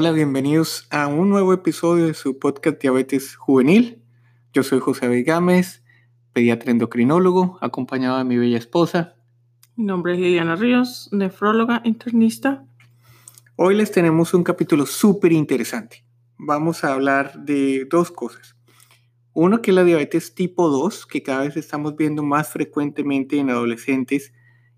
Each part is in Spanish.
Hola, bienvenidos a un nuevo episodio de su podcast Diabetes Juvenil. Yo soy José Abel Gámez, pediatra endocrinólogo, acompañado de mi bella esposa. Mi nombre es Liliana Ríos, nefróloga internista. Hoy les tenemos un capítulo súper interesante. Vamos a hablar de dos cosas. Uno que es la diabetes tipo 2, que cada vez estamos viendo más frecuentemente en adolescentes.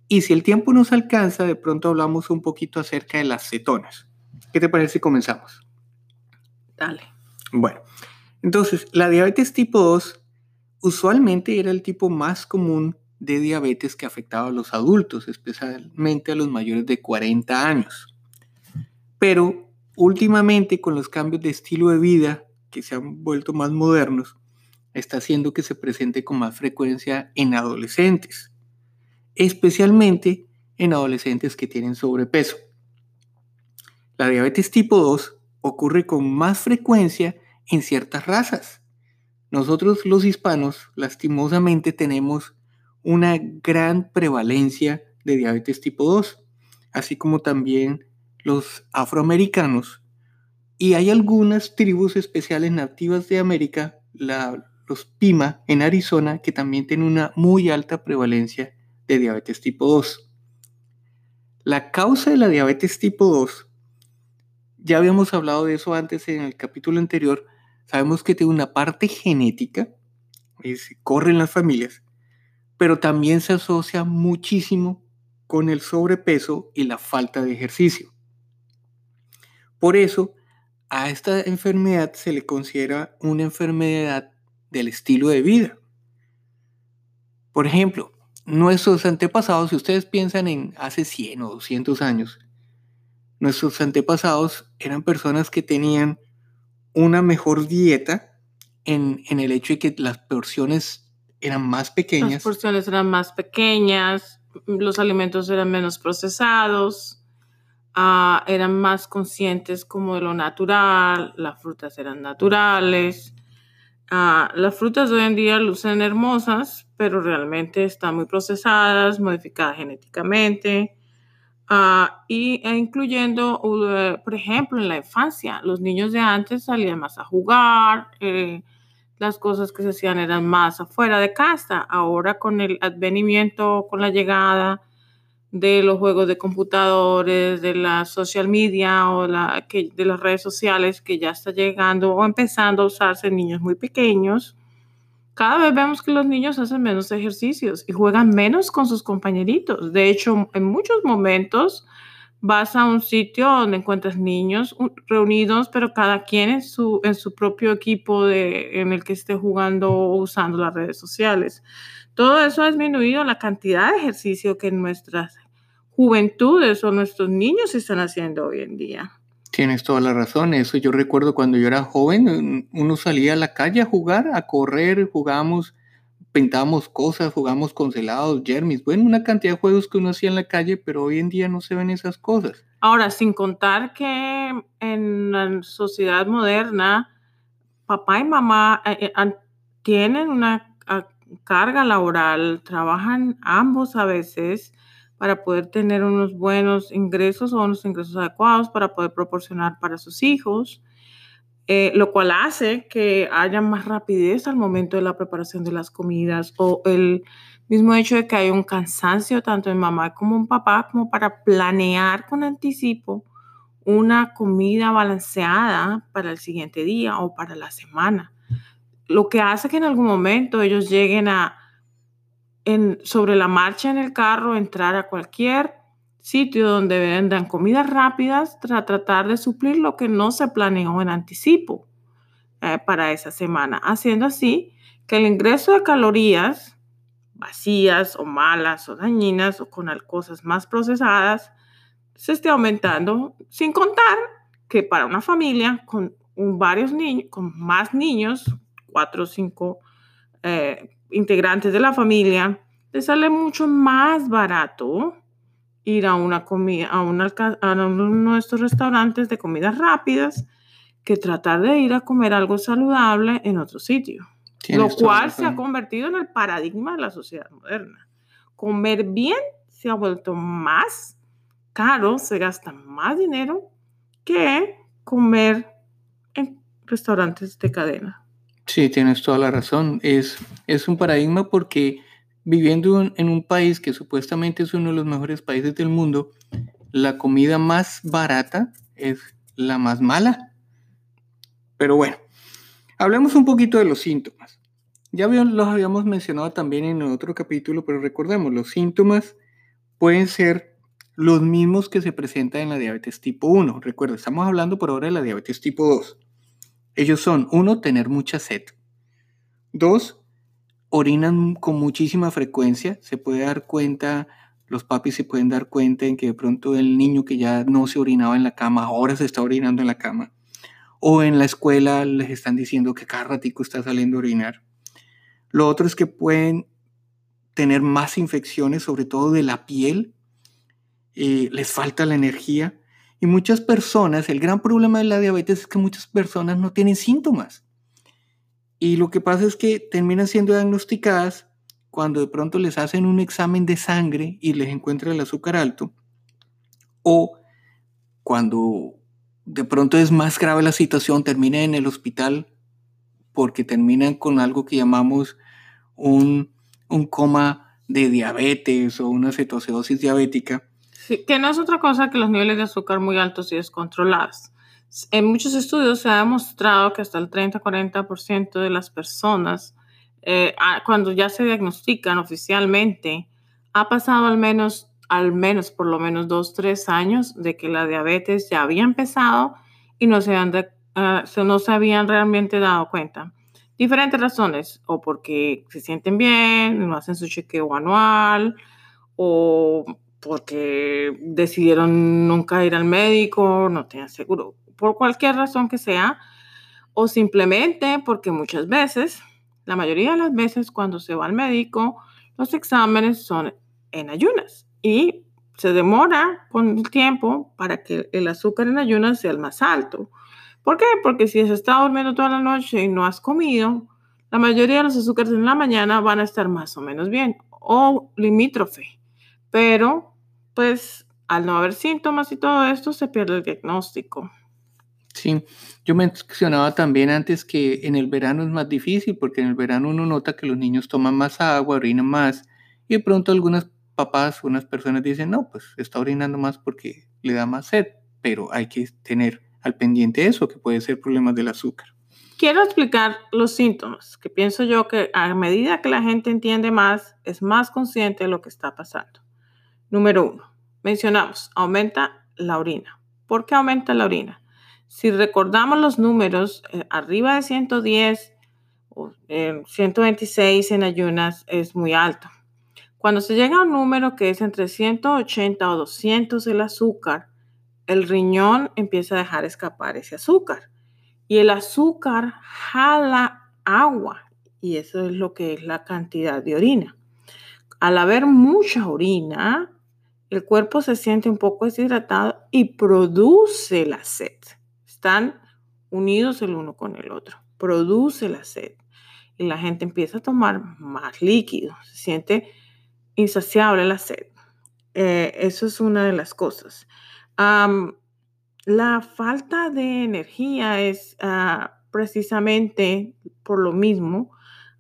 Y si el tiempo nos alcanza, de pronto hablamos un poquito acerca de las cetonas. ¿Qué te parece si comenzamos? Dale. Bueno, entonces, la diabetes tipo 2 usualmente era el tipo más común de diabetes que afectaba a los adultos, especialmente a los mayores de 40 años. Pero últimamente, con los cambios de estilo de vida que se han vuelto más modernos, está haciendo que se presente con más frecuencia en adolescentes, especialmente en adolescentes que tienen sobrepeso. La diabetes tipo 2 ocurre con más frecuencia en ciertas razas. Nosotros los hispanos lastimosamente tenemos una gran prevalencia de diabetes tipo 2, así como también los afroamericanos. Y hay algunas tribus especiales nativas de América, la, los Pima en Arizona, que también tienen una muy alta prevalencia de diabetes tipo 2. La causa de la diabetes tipo 2, ya habíamos hablado de eso antes en el capítulo anterior, sabemos que tiene una parte genética, es, corre en las familias, pero también se asocia muchísimo con el sobrepeso y la falta de ejercicio. Por eso, a esta enfermedad se le considera una enfermedad del estilo de vida. Por ejemplo, nuestros antepasados, si ustedes piensan en hace 100 o 200 años, nuestros antepasados eran personas que tenían una mejor dieta en, el hecho de que las porciones eran más pequeñas. Las porciones eran más pequeñas, los alimentos eran menos procesados, ah, eran más conscientes como de lo natural, las frutas eran naturales, Ah, las frutas de hoy en día lucen hermosas, pero realmente están muy procesadas, modificadas genéticamente, uh, y e incluyendo, uh, por ejemplo, en la infancia, los niños de antes salían más a jugar, eh, las cosas que se hacían eran más afuera de casa. Ahora con el advenimiento, con la llegada de los juegos de computadores, de la social media o la, que, de las redes sociales que ya está llegando o empezando a usarse en niños muy pequeños, cada vez vemos que los niños hacen menos ejercicios y juegan menos con sus compañeritos. De hecho, en muchos momentos vas a un sitio donde encuentras niños reunidos, pero cada quien en su, en su propio equipo de, en el que esté jugando o usando las redes sociales. Todo eso ha disminuido la cantidad de ejercicio que nuestras juventudes o nuestros niños están haciendo hoy en día. Tienes toda la razón, eso yo recuerdo cuando yo era joven, uno salía a la calle a jugar, a correr, jugábamos, pintábamos cosas, jugábamos con celados, jermis, bueno, una cantidad de juegos que uno hacía en la calle, pero hoy en día no se ven esas cosas. Ahora, sin contar que en la sociedad moderna, papá y mamá eh, eh, tienen una ah, carga laboral, trabajan ambos a veces para poder tener unos buenos ingresos o unos ingresos adecuados para poder proporcionar para sus hijos, eh, lo cual hace que haya más rapidez al momento de la preparación de las comidas o el mismo hecho de que hay un cansancio tanto en mamá como en papá como para planear con anticipo una comida balanceada para el siguiente día o para la semana. Lo que hace que en algún momento ellos lleguen a sobre la marcha en el carro, entrar a cualquier sitio donde vendan comidas rápidas para tratar de suplir lo que no se planeó en anticipo eh, para esa semana, haciendo así que el ingreso de calorías vacías o malas o dañinas o con cosas más procesadas se esté aumentando, sin contar que para una familia con varios niños, con más niños, cuatro o cinco eh, integrantes de la familia, le sale mucho más barato ir a una comida, a, uno de estos restaurantes de comidas rápidas que tratar de ir a comer algo saludable en otro sitio. Lo cual se ha convertido en el paradigma de la sociedad moderna. Comer bien se ha vuelto más caro, se gasta más dinero que comer en restaurantes de cadena. Sí, tienes toda la razón. Es, es un paradigma porque viviendo en un país que supuestamente es uno de los mejores países del mundo, la comida más barata es la más mala. Pero bueno, hablemos un poquito de los síntomas. Ya los habíamos mencionado también en otro capítulo, pero recordemos, los síntomas pueden ser los mismos que se presentan en la diabetes tipo 1. Recuerda, estamos hablando por ahora de la diabetes tipo 2. Ellos son, uno, tener mucha sed. Dos, orinan con muchísima frecuencia. Se puede dar cuenta, los papis se pueden dar cuenta en que de pronto el niño que ya no se orinaba en la cama, ahora se está orinando en la cama. O en la escuela les están diciendo que cada ratico está saliendo a orinar. Lo otro es que pueden tener más infecciones, sobre todo de la piel. Eh, les falta la energía. Y muchas personas, el gran problema de la diabetes es que muchas personas no tienen síntomas. Y lo que pasa es que terminan siendo diagnosticadas cuando de pronto les hacen un examen de sangre y les encuentran el azúcar alto. O cuando de pronto es más grave la situación, terminan en el hospital porque terminan con algo que llamamos un, coma de diabetes o una cetoacidosis diabética que no es otra cosa que los niveles de azúcar muy altos y descontrolados. En muchos estudios se ha demostrado que hasta el 30-40% de las personas, eh, cuando ya se diagnostican oficialmente, ha pasado al menos, al menos por lo menos dos, tres años de que la diabetes ya había empezado y no se, han ah, no se habían realmente dado cuenta. Diferentes razones, o porque se sienten bien, no hacen su chequeo anual, o porque decidieron nunca ir al médico, no tenían seguro, por cualquier razón que sea, o simplemente porque muchas veces, la mayoría de las veces cuando se va al médico, los exámenes son en ayunas y se demora con el tiempo para que el azúcar en ayunas sea el más alto. ¿Por qué? Porque si has estado durmiendo toda la noche y no has comido, la mayoría de los azúcares en la mañana van a estar más o menos bien o limítrofe. Pero pues al no haber síntomas y todo esto, se pierde el diagnóstico. Sí, yo mencionaba también antes que en el verano es más difícil porque en el verano uno nota que los niños toman más agua, orinan más y de pronto algunas papás, unas personas dicen, no, pues está orinando más porque le da más sed, pero hay que tener al pendiente eso, que puede ser problemas del azúcar. Quiero explicar los síntomas, que pienso yo que a medida que la gente entiende más, es más consciente de lo que está pasando. Número uno, mencionamos, aumenta la orina. ¿Por qué aumenta la orina? Si recordamos los números, eh, arriba de 110 o 126 en ayunas es muy alto. Cuando se llega a un número que es entre 180 o 200 el azúcar, el riñón empieza a dejar escapar ese azúcar. Y el azúcar jala agua y eso es lo que es la cantidad de orina. Al haber mucha orina, el cuerpo se siente un poco deshidratado y produce la sed. Están unidos el uno con el otro. Produce la sed. Y la gente empieza a tomar más líquido. Se siente insaciable la sed. Eh, eso es una de las cosas. la falta de energía es ah, precisamente por lo mismo.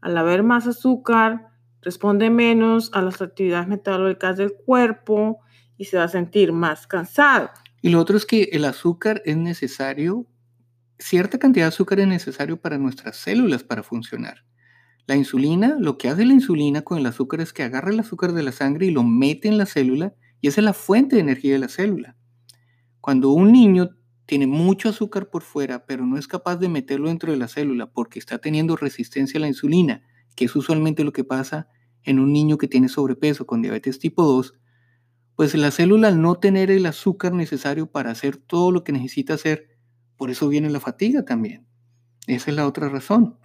Al haber más azúcar, responde menos a las actividades metabólicas del cuerpo y se va a sentir más cansado. Y lo otro es que el azúcar es necesario, cierta cantidad de azúcar es necesario para nuestras células para funcionar. La insulina, lo que hace la insulina con el azúcar es que agarra el azúcar de la sangre y lo mete en la célula y esa es la fuente de energía de la célula. Cuando un niño tiene mucho azúcar por fuera, pero no es capaz de meterlo dentro de la célula porque está teniendo resistencia a la insulina, que es usualmente lo que pasa en un niño que tiene sobrepeso con diabetes tipo 2, pues la célula al no tener el azúcar necesario para hacer todo lo que necesita hacer, por eso viene la fatiga también. Esa es la otra razón.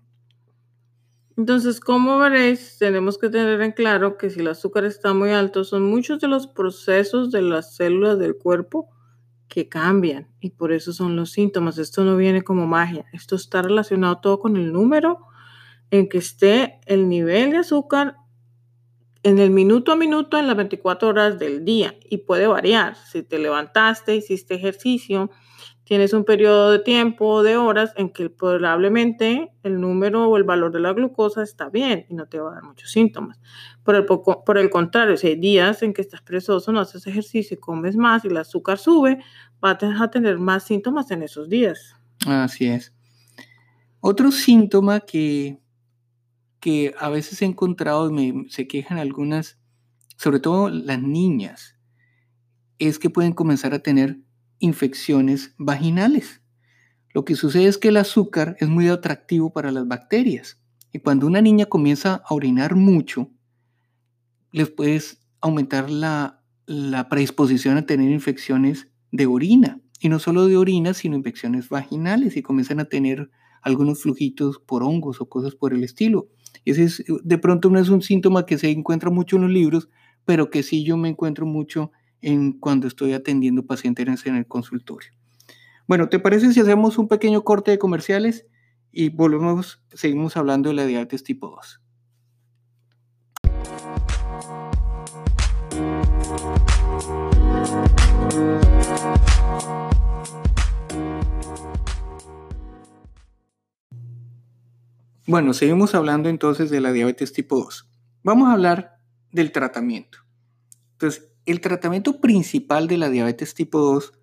Entonces, como veréis, tenemos que tener en claro que si el azúcar está muy alto, son muchos de los procesos de las células del cuerpo que cambian y por eso son los síntomas. Esto no viene como magia, esto está relacionado todo con el número en que esté el nivel de azúcar en el minuto a minuto en las 24 horas del día y puede variar. Si te levantaste, hiciste ejercicio, tienes un periodo de tiempo, de horas, en que probablemente el número o el valor de la glucosa está bien y no te va a dar muchos síntomas. Por el, por el contrario, si hay días en que estás presoso, no haces ejercicio y comes más y el azúcar sube, vas a tener más síntomas en esos días. Así es. Otro síntoma que, que a veces he encontrado, me, se quejan algunas, sobre todo las niñas, es que pueden comenzar a tener infecciones vaginales. Lo que sucede es que el azúcar es muy atractivo para las bacterias y cuando una niña comienza a orinar mucho, les puedes aumentar la, la predisposición a tener infecciones de orina. Y no solo de orina, sino infecciones vaginales y comienzan a tener algunos flujitos por hongos o cosas por el estilo. Ese es, de pronto no es un síntoma que se encuentra mucho en los libros, pero que sí yo me encuentro mucho en cuando estoy atendiendo pacientes en el consultorio. Bueno, ¿te parece si hacemos un pequeño corte de comerciales y volvemos, seguimos hablando de la diabetes tipo 2? Bueno, seguimos hablando entonces de la diabetes tipo 2. Vamos a hablar del tratamiento. Entonces, el tratamiento principal de la diabetes tipo 2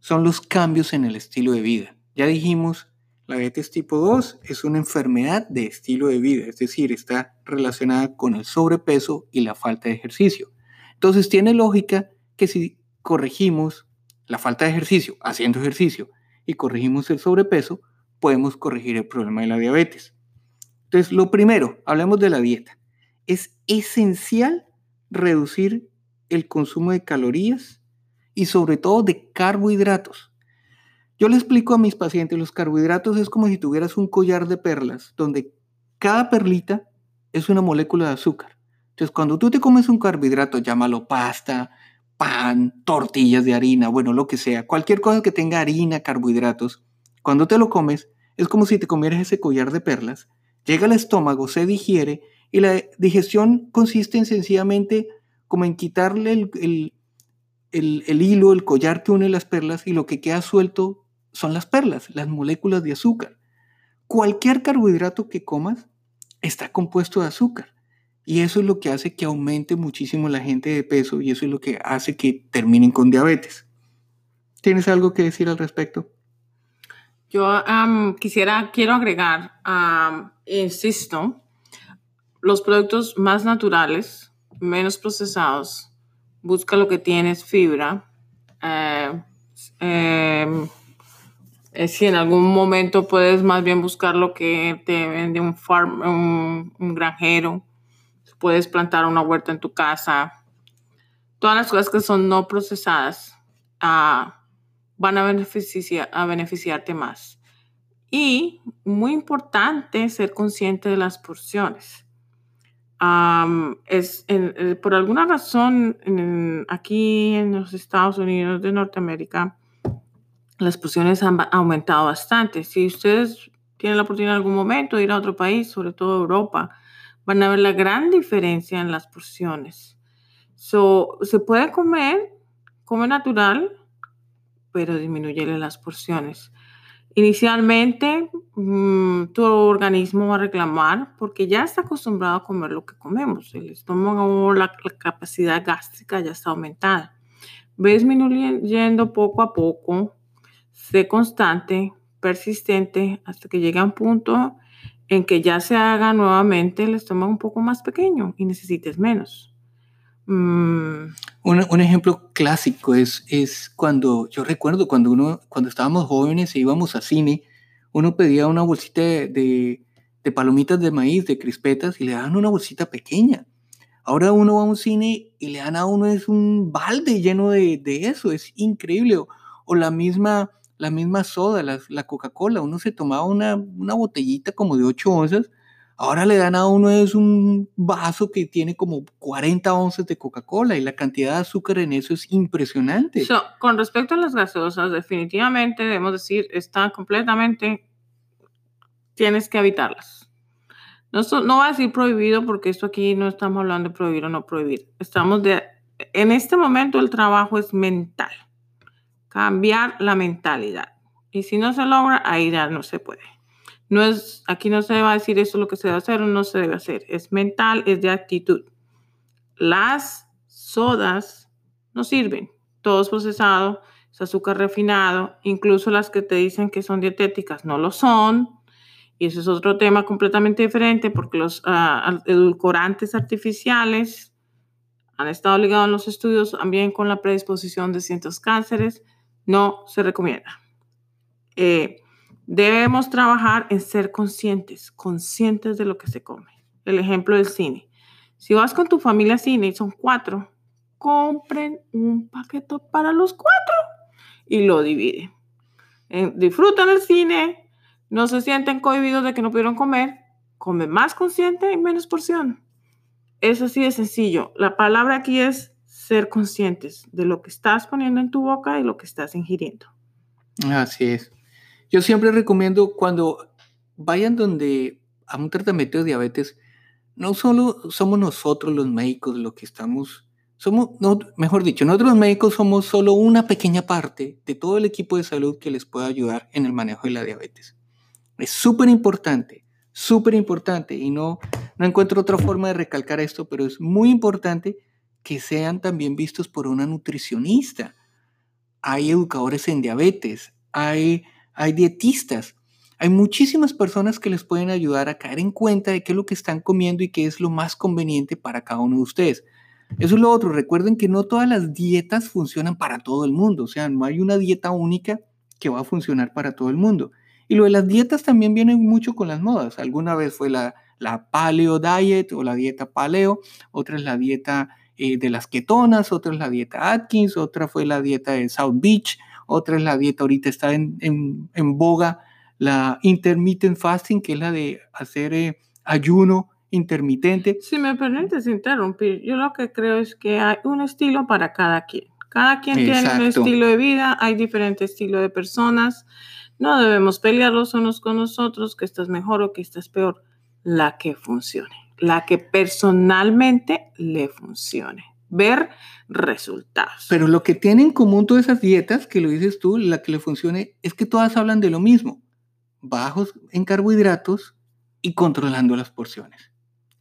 son los cambios en el estilo de vida. Ya dijimos, la diabetes tipo 2 es una enfermedad de estilo de vida, es decir, está relacionada con el sobrepeso y la falta de ejercicio. Entonces tiene lógica que si corregimos la falta de ejercicio haciendo ejercicio y corregimos el sobrepeso, podemos corregir el problema de la diabetes. Entonces, lo primero, hablemos de la dieta. Es esencial reducir el consumo de calorías y sobre todo de carbohidratos. Yo le explico a mis pacientes, los carbohidratos es como si tuvieras un collar de perlas, donde cada perlita es una molécula de azúcar. Entonces, cuando tú te comes un carbohidrato, llámalo pasta, pan, tortillas de harina, bueno, lo que sea, cualquier cosa que tenga harina, carbohidratos, cuando te lo comes, es como si te comieras ese collar de perlas, llega al estómago, se digiere y la digestión consiste en sencillamente como en quitarle el, el, hilo, el collar que une las perlas y lo que queda suelto son las perlas, las moléculas de azúcar. Cualquier carbohidrato que comas está compuesto de azúcar. Y eso es lo que hace que aumente muchísimo la gente de peso y eso es lo que hace que terminen con diabetes. ¿Tienes algo que decir al respecto? Yo quisiera, quiero agregar, insisto, los productos más naturales menos procesados, busca lo que tienes fibra. Eh, em, eh, si en algún momento puedes más bien buscar lo que te vende un, farm, un, granjero, puedes plantar una huerta en tu casa. Todas las cosas que son no procesadas ah, van a, beneficiar, a beneficiarte más. Y muy importante ser consciente de las porciones es eh, por alguna razón aquí en los Estados Unidos de Norteamérica las porciones han aumentado bastante. Si ustedes tienen la oportunidad en algún momento de ir a otro país, sobre todo Europa, van a ver la gran diferencia en las porciones. So, se puede comer, come natural, pero disminuye las porciones. Inicialmente, mm, tu organismo va a reclamar porque ya está acostumbrado a comer lo que comemos. El estómago, la, la capacidad gástrica ya está aumentada. Ves disminuyendo poco a poco, sé constante, persistente, hasta que llegue a un punto en que ya se haga nuevamente el estómago un poco más pequeño y necesites menos. Mm. Un, ejemplo clásico es, es cuando, yo recuerdo cuando uno, cuando estábamos jóvenes e íbamos a cine, uno pedía una bolsita de, de, palomitas de maíz, de crispetas, y le daban una bolsita pequeña. Ahora uno va a un cine y le dan a uno es un balde lleno de, de eso, es increíble. O, la misma, la misma soda, la, la Coca-Cola, uno se tomaba una, una botellita como de 8 onzas Ahora le dan a uno es un vaso que tiene como 40 onzas de Coca-Cola y la cantidad de azúcar en eso es impresionante. con respecto a las gaseosas, definitivamente debemos decir, están completamente, tienes que evitarlas. No, no va a decir prohibido porque esto aquí no estamos hablando de prohibir o no prohibir. Estamos de, en este momento el trabajo es mental. cambiar la mentalidad. Y si no se logra, ahí ya no se puede. Es, aquí no se va a decir eso es lo que se debe hacer o no se debe hacer. Es mental, es de actitud. Las sodas no sirven. Todo es procesado, es azúcar refinado, incluso las que te dicen que son dietéticas no lo son. Y ese es otro tema completamente diferente porque los uh, edulcorantes artificiales han estado ligados en los estudios también con la predisposición de ciertos cánceres. No se recomienda. Eh, debemos trabajar en ser conscientes, conscientes de lo que se come. El ejemplo del cine. Si vas con tu familia al cine y son cuatro, compren un paquete para los cuatro y lo dividen. Eh, disfrutan el cine, no se sienten cohibidos de que no pudieron comer, comen más consciente y menos porción. Es así de sencillo. La palabra aquí es ser conscientes de lo que estás poniendo en tu boca y lo que estás ingiriendo. Así es. Yo siempre recomiendo cuando vayan donde a un tratamiento de diabetes, no solo somos nosotros los médicos los que estamos, somos, no, mejor dicho, nosotros los médicos somos solo una pequeña parte de todo el equipo de salud que les puede ayudar en el manejo de la diabetes. Es súper importante, súper importante y no, no encuentro otra forma de recalcar esto, pero es muy importante que sean también vistos por una nutricionista. Hay educadores en diabetes, hay hay dietistas, hay muchísimas personas que les pueden ayudar a caer en cuenta de qué es lo que están comiendo y qué es lo más conveniente para cada uno de ustedes. Eso es lo otro, recuerden que no todas las dietas funcionan para todo el mundo, o sea, no hay una dieta única que va a funcionar para todo el mundo. Y lo de las dietas también viene mucho con las modas. Alguna vez fue la, paleo diet o la dieta paleo, otra es la dieta eh, de las ketonas, otra es la dieta Atkins, otra fue la dieta de South Beach, otra es la dieta, ahorita está en, en, boga, la intermittent fasting, que es la de hacer eh, ayuno intermitente. Si me permites interrumpir, yo lo que creo es que hay un estilo para cada quien. Cada quien tiene un estilo de vida, hay diferentes estilos de personas. No debemos pelear los unos con nosotros, que estás mejor o que estás peor. La que funcione, la que personalmente le funcione ver resultados. Pero lo que tienen en común todas esas dietas, que lo dices tú, la que le funcione, es que todas hablan de lo mismo. Bajos en carbohidratos y controlando las porciones.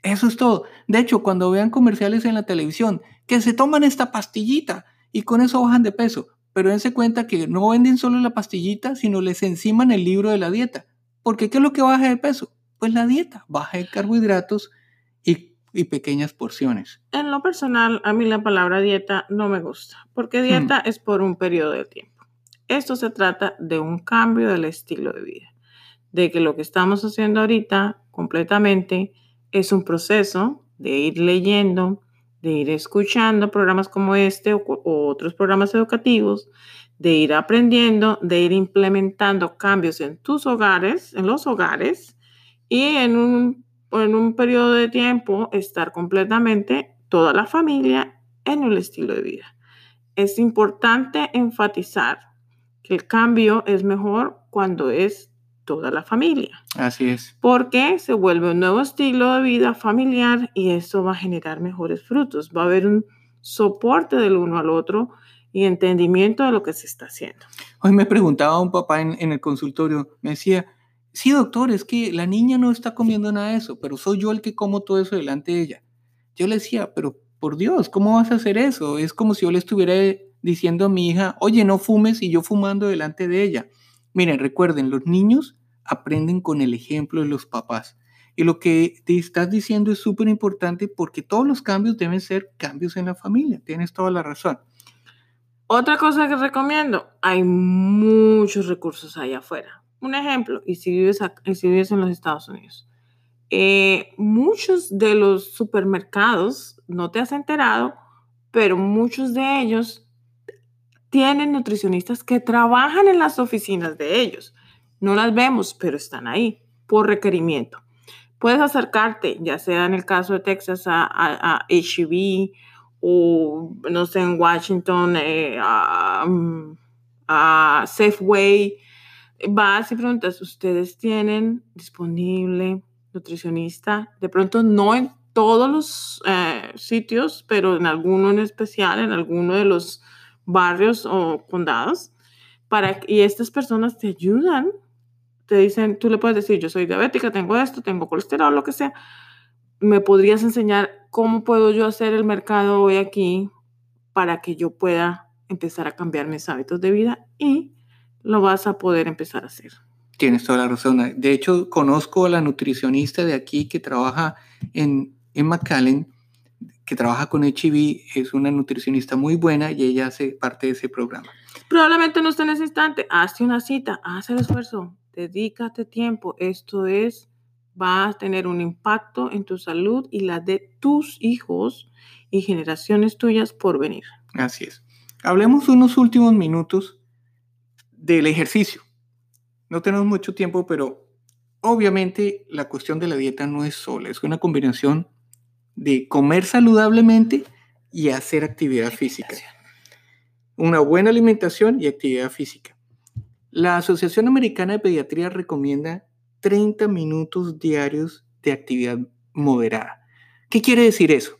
Eso es todo. De hecho, cuando vean comerciales en la televisión, que se toman esta pastillita y con eso bajan de peso, pero dense cuenta que no venden solo la pastillita, sino les enciman el libro de la dieta. Porque ¿qué es lo que baja de peso? Pues la dieta, baja de carbohidratos y pequeñas porciones. En lo personal, a mí la palabra dieta no me gusta, porque hmm. dieta es por un periodo de tiempo. Esto se trata de un cambio del estilo de vida, de que lo que estamos haciendo ahorita completamente es un proceso de ir leyendo, de ir escuchando programas como este o, o otros programas educativos, de ir aprendiendo, de ir implementando cambios en tus hogares, en los hogares y en un en un periodo de tiempo estar completamente toda la familia en el estilo de vida. Es importante enfatizar que el cambio es mejor cuando es toda la familia. Así es. Porque se vuelve un nuevo estilo de vida familiar y eso va a generar mejores frutos. Va a haber un soporte del uno al otro y entendimiento de lo que se está haciendo. Hoy me preguntaba un papá en, en el consultorio, me decía, Sí, doctor, es que la niña no está comiendo nada de eso, pero soy yo el que como todo eso delante de ella. Yo le decía, pero por Dios, ¿cómo vas a hacer eso? Es como si yo le estuviera diciendo a mi hija, oye, no fumes y yo fumando delante de ella. Miren, recuerden, los niños aprenden con el ejemplo de los papás. Y lo que te estás diciendo es súper importante porque todos los cambios deben ser cambios en la familia. Tienes toda la razón. Otra cosa que recomiendo, hay muchos recursos allá afuera un ejemplo, y si vives, si vives en los Estados Unidos, eh, muchos de los supermercados, no te has enterado, pero muchos de ellos tienen nutricionistas que trabajan en las oficinas de ellos. No las vemos, pero están ahí por requerimiento. Puedes acercarte, ya sea en el caso de Texas, a, a, HEB o, no sé, en Washington, eh, a, a Safeway, vas y preguntas, ¿ustedes tienen disponible nutricionista? De pronto no en todos los eh, sitios, pero en alguno en especial, en alguno de los barrios o condados. para, y estas personas te ayudan, te dicen, tú le puedes decir, yo soy diabética, tengo esto, tengo colesterol, lo que sea. ¿Me podrías enseñar cómo puedo yo hacer el mercado hoy aquí para que yo pueda empezar a cambiar mis hábitos de vida? Y lo vas a poder empezar a hacer. Tienes toda la razón. De hecho, conozco a la nutricionista de aquí que trabaja en, en McAllen, que trabaja con HIV, es una nutricionista muy buena y ella hace parte de ese programa. Probablemente no esté en ese instante, hazte una cita, haz el esfuerzo, dedícate tiempo. Esto es, va a tener un impacto en tu salud y la de tus hijos y generaciones tuyas por venir. Así es. Hablemos unos últimos minutos del ejercicio. No tenemos mucho tiempo, pero obviamente la cuestión de la dieta no es sola, es una combinación de comer saludablemente y hacer actividad física. Una buena alimentación y actividad física. La Asociación Americana de Pediatría recomienda 30 minutos diarios de actividad moderada. ¿Qué quiere decir eso?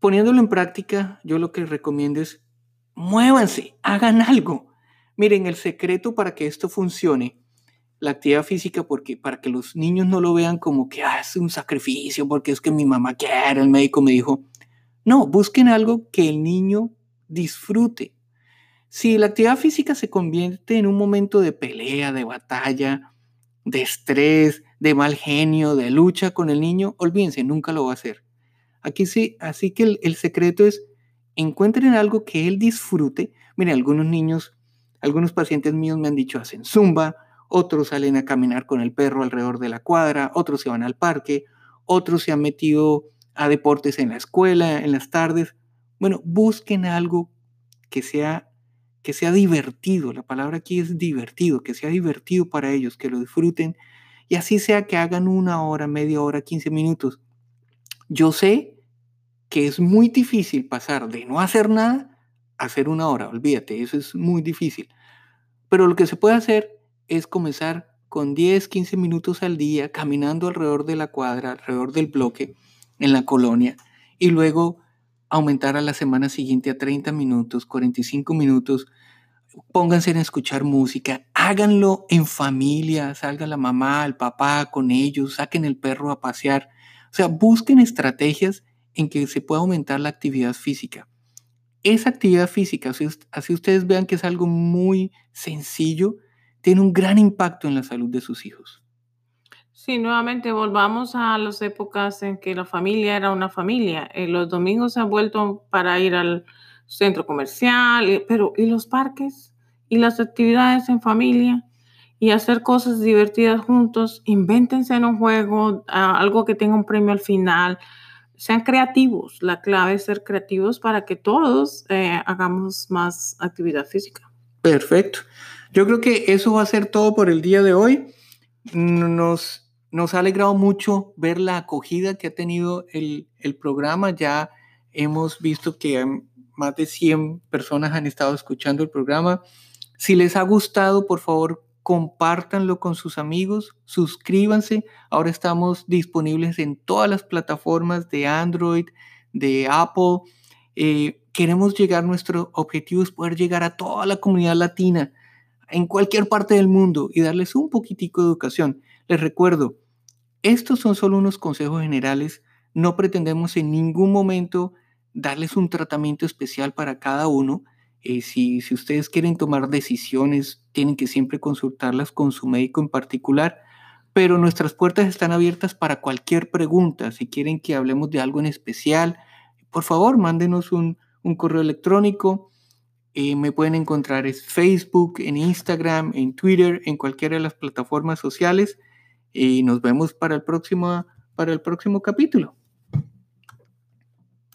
Poniéndolo en práctica, yo lo que recomiendo es muévanse, hagan algo. Miren, el secreto para que esto funcione la actividad física porque para que los niños no lo vean como que ah, un sacrificio porque es que mi mamá quiere, el médico me dijo. No, busquen algo que el niño disfrute. Si la actividad física se convierte en un momento de pelea, de batalla, de estrés, de mal genio, de lucha con el niño, olvídense, nunca lo va a hacer. Aquí sí, así que el, el secreto es encuentren algo que él disfrute. Miren, algunos niños, algunos pacientes míos me han dicho hacen zumba, otros salen a caminar con el perro alrededor de la cuadra, otros se van al parque, otros se han metido a deportes en la escuela, en las tardes. Bueno, busquen algo que sea, que sea divertido. La palabra aquí es divertido, que sea divertido para ellos, que lo disfruten y así sea que hagan una hora, media hora, 15 minutos. Yo sé que es muy difícil pasar de no hacer nada hacer una hora, olvídate, eso es muy difícil. Pero lo que se puede hacer es comenzar con 10, 15 minutos al día caminando alrededor de la cuadra, alrededor del bloque en la colonia y luego aumentar a la semana siguiente a 30 minutos, 45 minutos. Pónganse en escuchar música, háganlo en familia, salga la mamá, el papá con ellos, saquen el perro a pasear. O sea, busquen estrategias en que se pueda aumentar la actividad física. Esa actividad física, así ustedes vean que es algo muy sencillo, tiene un gran impacto en la salud de sus hijos. Sí, nuevamente volvamos a las épocas en que la familia era una familia. Eh, los domingos se han vuelto para ir al centro comercial, pero ¿y los parques? ¿Y las actividades en familia? Y hacer cosas divertidas juntos. Invéntense en un juego, algo que tenga un premio al final. Sean creativos. La clave es ser creativos para que todos eh, hagamos más actividad física. Perfecto. Yo creo que eso va a ser todo por el día de hoy. Nos, nos ha alegrado mucho ver la acogida que ha tenido el, el programa. Ya hemos visto que más de 100 personas han estado escuchando el programa. Si les ha gustado, por favor, compártanlo con sus amigos, suscríbanse. Ahora estamos disponibles en todas las plataformas de Android, de Apple. Eh, queremos llegar, nuestro objetivo es poder llegar a toda la comunidad latina en cualquier parte del mundo y darles un poquitico de educación. Les recuerdo, estos son solo unos consejos generales, no pretendemos en ningún momento darles un tratamiento especial para cada uno. Eh, si, ustedes quieren tomar decisiones, tienen que siempre consultarlas con su médico en particular, pero nuestras puertas están abiertas para cualquier pregunta. Si quieren que hablemos de algo en especial, por favor, mándenos un, un correo electrónico eh, me pueden encontrar en Facebook, en Instagram, en Twitter, en cualquiera de las plataformas sociales. Y nos vemos para el próximo, para el próximo capítulo.